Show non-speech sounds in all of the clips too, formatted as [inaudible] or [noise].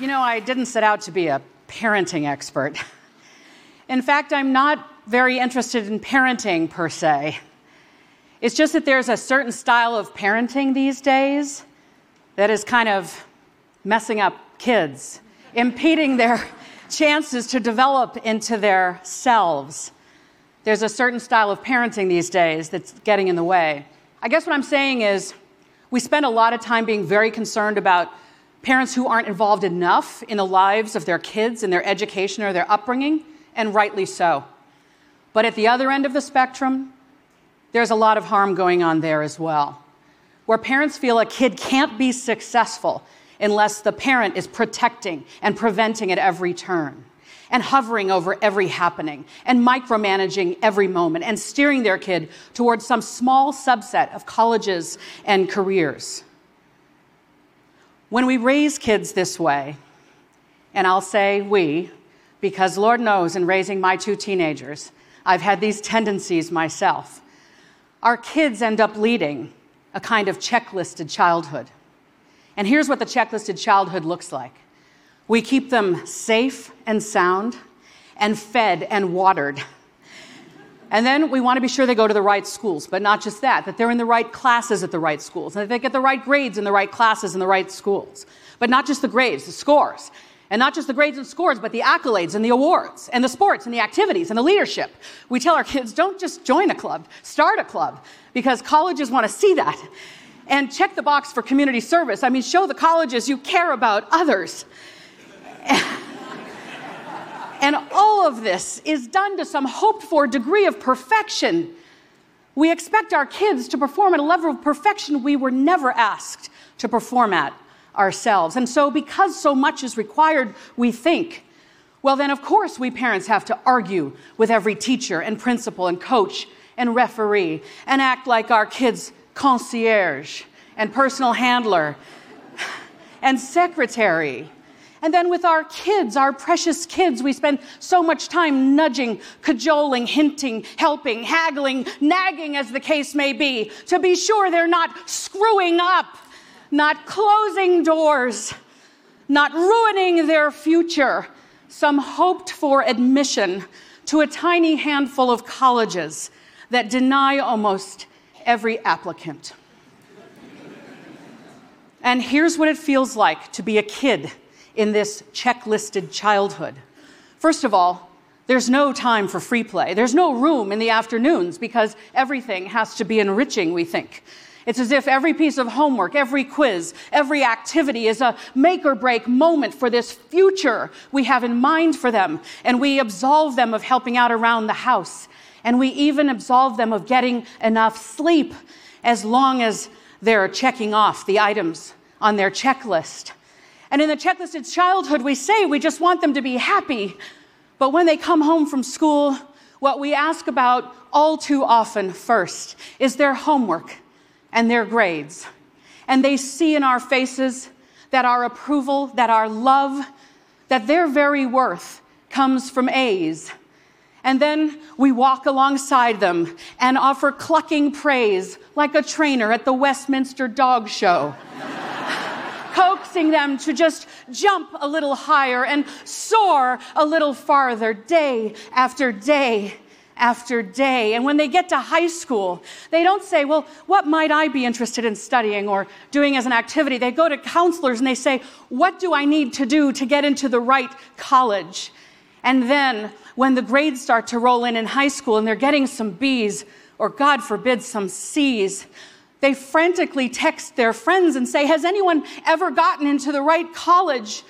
You know, I didn't set out to be a parenting expert. In fact, I'm not very interested in parenting per se. It's just that there's a certain style of parenting these days that is kind of messing up kids, impeding their [laughs] chances to develop into their selves. There's a certain style of parenting these days that's getting in the way. I guess what I'm saying is we spend a lot of time being very concerned about parents who aren't involved enough in the lives of their kids and their education or their upbringing, and rightly so. But at the other end of the spectrum, there's a lot of harm going on there as well, where parents feel a kid can't be successful unless the parent is protecting and preventing at every turn and hovering over every happening and micromanaging every moment and steering their kid towards some small subset of colleges and careers. When we raise kids this way, and I'll say we, because Lord knows in raising my two teenagers, I've had these tendencies myself. Our kids end up leading a kind of checklisted childhood. And here's what the checklisted childhood looks like we keep them safe and sound, and fed and watered and then we want to be sure they go to the right schools, but not just that, that they're in the right classes at the right schools, and that they get the right grades in the right classes in the right schools. But not just the grades, the scores. And not just the grades and scores, but the accolades and the awards and the sports and the activities and the leadership. We tell our kids, don't just join a club, start a club, because colleges want to see that. And check the box for community service. I mean, show the colleges you care about others. [laughs] And all of this is done to some hoped for degree of perfection. We expect our kids to perform at a level of perfection we were never asked to perform at ourselves. And so, because so much is required, we think, well, then, of course, we parents have to argue with every teacher and principal and coach and referee and act like our kids' concierge and personal handler and secretary and then with our kids, our precious kids, we spend so much time nudging, cajoling, hinting, helping, haggling, nagging, as the case may be, to be sure they're not screwing up, not closing doors, not ruining their future, some hoped for admission to a tiny handful of colleges that deny almost every applicant. And here's what it feels like to be a kid in this checklisted childhood. First of all, there's no time for free play. There's no room in the afternoons because everything has to be enriching, we think. It's as if every piece of homework, every quiz, every activity is a make or break moment for this future we have in mind for them. And we absolve them of helping out around the house. And we even absolve them of getting enough sleep as long as they're checking off the items on their checklist. And in the checklisted childhood, we say we just want them to be happy. But when they come home from school, what we ask about all too often first is their homework and their grades. And they see in our faces that our approval, that our love, that their very worth comes from A's. And then we walk alongside them and offer clucking praise like a trainer at the Westminster Dog Show [laughs] coaxing them to just jump a little higher and soar a little farther day after day after day. And when they get to high school, they don't say, Well, what might I be interested in studying or doing as an activity? They go to counselors and they say, What do I need to do to get into the right college? And then when the grades start to roll in in high school and they're getting some B's, or God forbid, some C's, they frantically text their friends and say, Has anyone ever gotten into the right college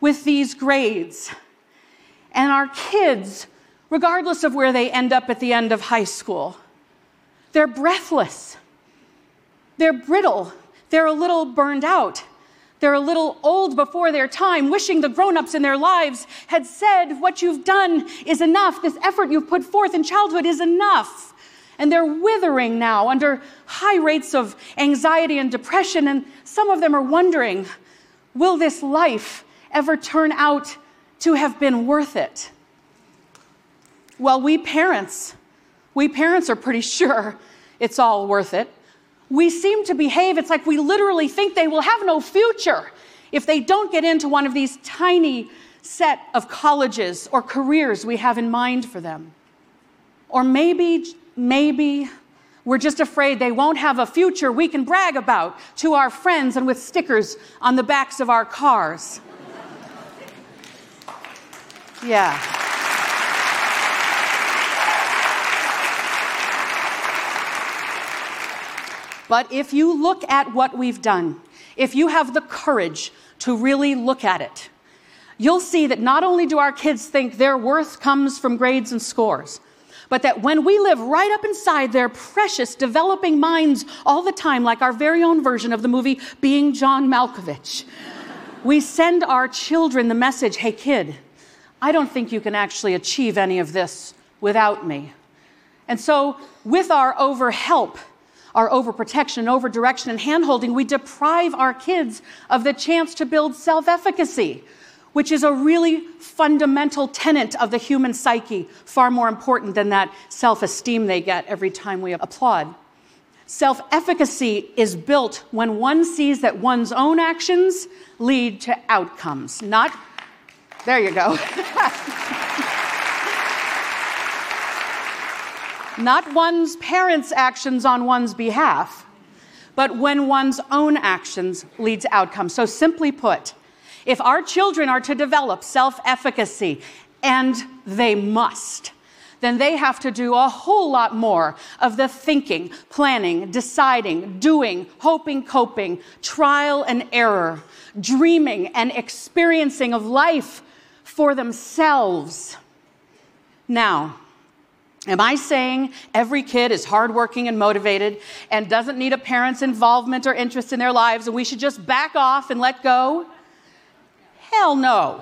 with these grades? And our kids, regardless of where they end up at the end of high school, they're breathless, they're brittle, they're a little burned out. They're a little old before their time, wishing the grown ups in their lives had said, What you've done is enough. This effort you've put forth in childhood is enough and they're withering now under high rates of anxiety and depression. And some of them are wondering will this life ever turn out to have been worth it? Well, we parents, we parents are pretty [laughs] sure it's all worth it. We seem to behave, it's like we literally think they will have no future if they don't get into one of these tiny set of colleges or careers we have in mind for them. Or maybe, maybe we're just afraid they won't have a future we can brag about to our friends and with stickers on the backs of our cars. Yeah. But if you look at what we've done, if you have the courage to really look at it, you'll see that not only do our kids think their worth comes from grades and scores, but that when we live right up inside their precious developing minds all the time, like our very own version of the movie Being John Malkovich, we send our children the message hey, kid, I don't think you can actually achieve any of this without me. And so, with our overhelp, our overprotection, overdirection, and handholding, we deprive our kids of the chance to build self efficacy, which is a really fundamental tenet of the human psyche, far more important than that self esteem they get every time we applaud. Self efficacy is built when one sees that one's own actions lead to outcomes, not there you go. [laughs] Not one's parents' actions on one's behalf, but when one's own actions lead to outcomes. So, simply put, if our children are to develop self efficacy, and they must, then they have to do a whole lot more of the thinking, planning, deciding, doing, hoping, coping, trial and error, dreaming and experiencing of life for themselves. Now, Am I saying every kid is hardworking and motivated and doesn't need a parent's involvement or interest in their lives and we should just back off and let go? Hell no.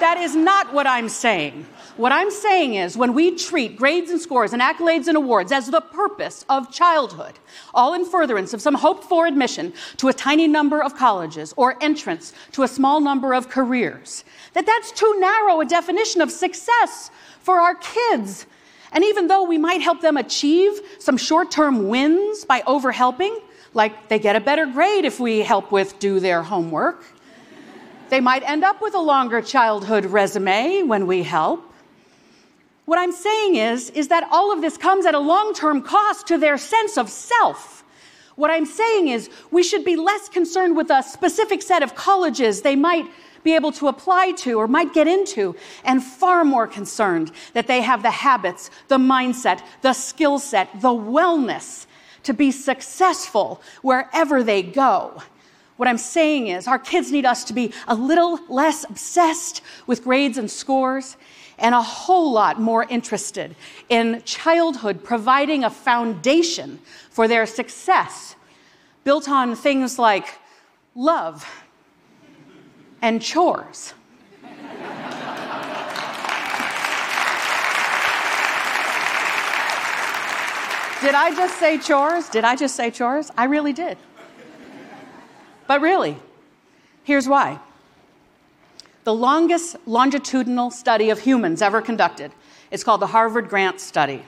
that is not what I'm saying. What I'm saying is when we treat grades and scores and accolades and awards as the purpose of childhood, all in furtherance of some hoped for admission to a tiny number of colleges or entrance to a small number of careers, that that's too narrow a definition of success for our kids. And even though we might help them achieve some short term wins by overhelping, like they get a better grade if we help with do their homework, they might end up with a longer childhood resume when we help. What I'm saying is, is that all of this comes at a long term cost to their sense of self. What I'm saying is, we should be less concerned with a specific set of colleges they might be able to apply to or might get into, and far more concerned that they have the habits, the mindset, the skill set, the wellness to be successful wherever they go. What I'm saying is, our kids need us to be a little less obsessed with grades and scores and a whole lot more interested in childhood providing a foundation for their success built on things like love and chores. Did I just say chores? Did I just say chores? I really did. But really, here's why the longest longitudinal study of humans ever conducted. It's called the Harvard Grant Study.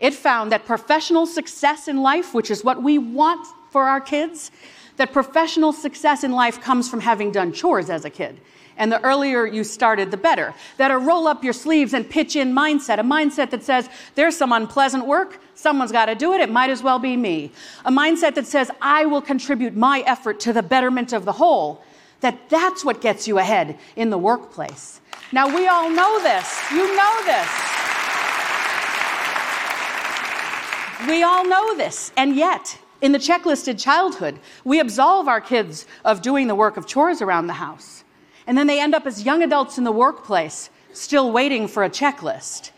It found that professional success in life, which is what we want for our kids, that professional success in life comes from having done chores as a kid. And the earlier you started, the better. That a roll up your sleeves and pitch in mindset, a mindset that says, there's some unpleasant work, someone's got to do it, it might as well be me. A mindset that says, I will contribute my effort to the betterment of the whole that that's what gets you ahead in the workplace. Now, we all know this. You know this. We all know this. And yet, in the checklisted childhood, we absolve our kids of doing the work of chores around the house. And then they end up as young adults in the workplace, still waiting for a checklist.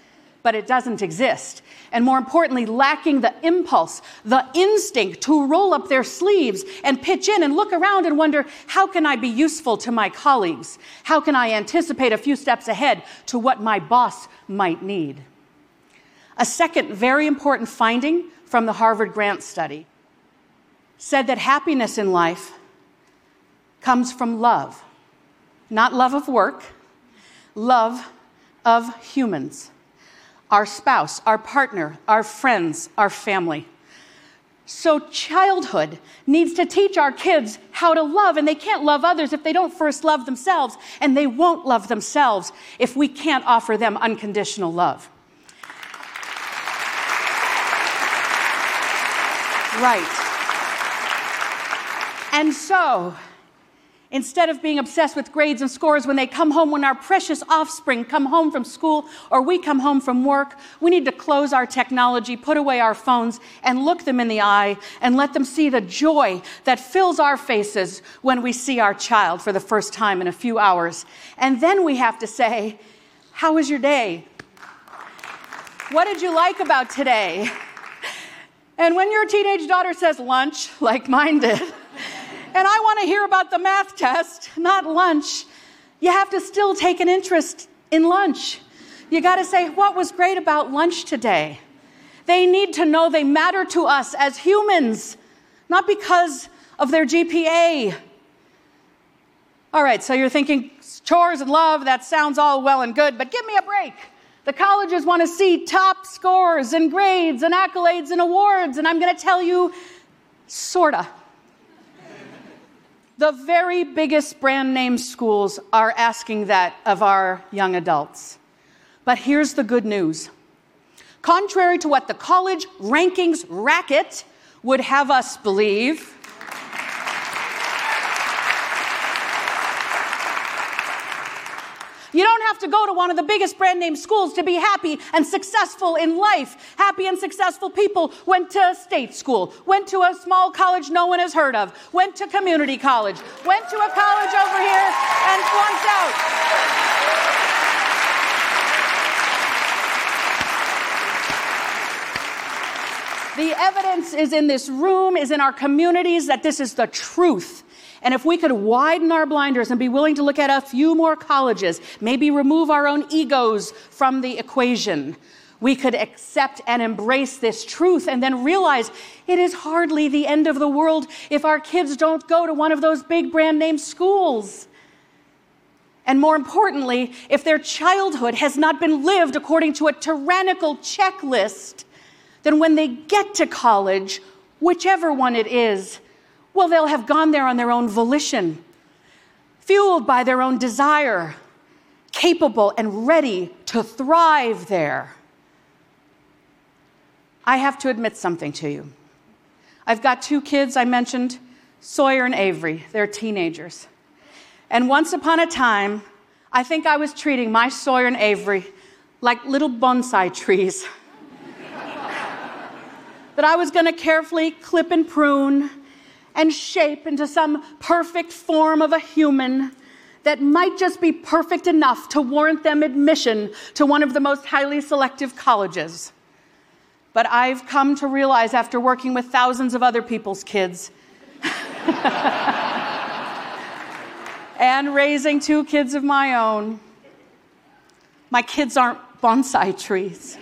But it doesn't exist and more importantly, lacking the impulse, the instinct to roll up their sleeves and pitch in and look around and wonder, how can I be useful to my colleagues? How can I anticipate a few steps ahead to what my boss might need? A second very important finding from the Harvard Grant study said that happiness in life comes from love, not love of work, love of humans our spouse, our partner, our friends, our family. So, childhood needs to teach our kids how to love, and they can't love others if they don't first love themselves, and they won't love themselves if we can't offer them unconditional love. Right. And so, instead of being obsessed with grades and scores when they come home, when our precious offspring come home from school or we come home from work, we need to close our technology, put away our phones, and look them in the eye and let them see the joy that fills our faces when we see our child for the first time in a few hours. And then we have to say, How was your day? What did you like about today? And when your teenage daughter says lunch, like mine did, [laughs] and I want to hear about the math test, not lunch, you have to still take an interest in lunch. You got to say, what was great about lunch today? They need to know they matter to us as humans, not because of their GPA. All right, so you're thinking chores and love, that sounds all well and good, but give me a break. The colleges want to see top scores and grades and accolades and awards, and I'm going to tell you, sorta. The very biggest brand name schools are asking that of our young adults. But here's the good news. Contrary to what the college rankings racket would have us believe, You don't have to go to one of the biggest brand name schools to be happy and successful in life. Happy and successful people went to a state school, went to a small college no one has heard of, went to community college, went to a college over here and flunked out. The evidence is in this room, is in our communities that this is the truth. And if we could widen our blinders and be willing to look at a few more colleges, maybe remove our own egos from the equation, we could accept and embrace this truth and then realize it is hardly the end of the world if our kids don't go to one of those big brand name schools. And more importantly, if their childhood has not been lived according to a tyrannical checklist, then when they get to college, whichever one it is, well, they'll have gone there on their own volition, fueled by their own desire, capable and ready to thrive there. I have to admit something to you. I've got two kids I mentioned, Sawyer and Avery. They're teenagers. And once upon a time, I think I was treating my Sawyer and Avery like little bonsai trees. [laughs] that I was going to carefully clip and prune and shape into some perfect form of a human that might just be perfect enough to warrant them admission to one of the most highly selective colleges. But I've come to realize after working with thousands of other people's kids [laughs] and raising two kids of my own, my kids aren't bonsai trees,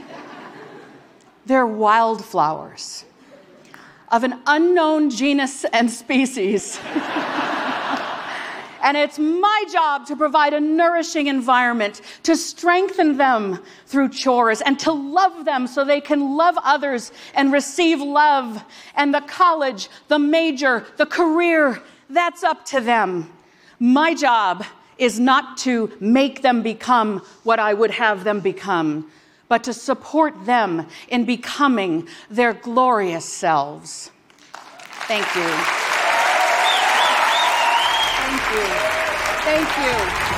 they're wildflowers of an unknown genus and species. [laughs] and it's my job to provide a nourishing environment, to strengthen them through chores, and to love them so they can love others and receive love. And the college, the major, the career, that's up to them. My job is not to make them become what I would have them become but to support them in becoming their glorious selves. Thank you. Thank you. Thank you.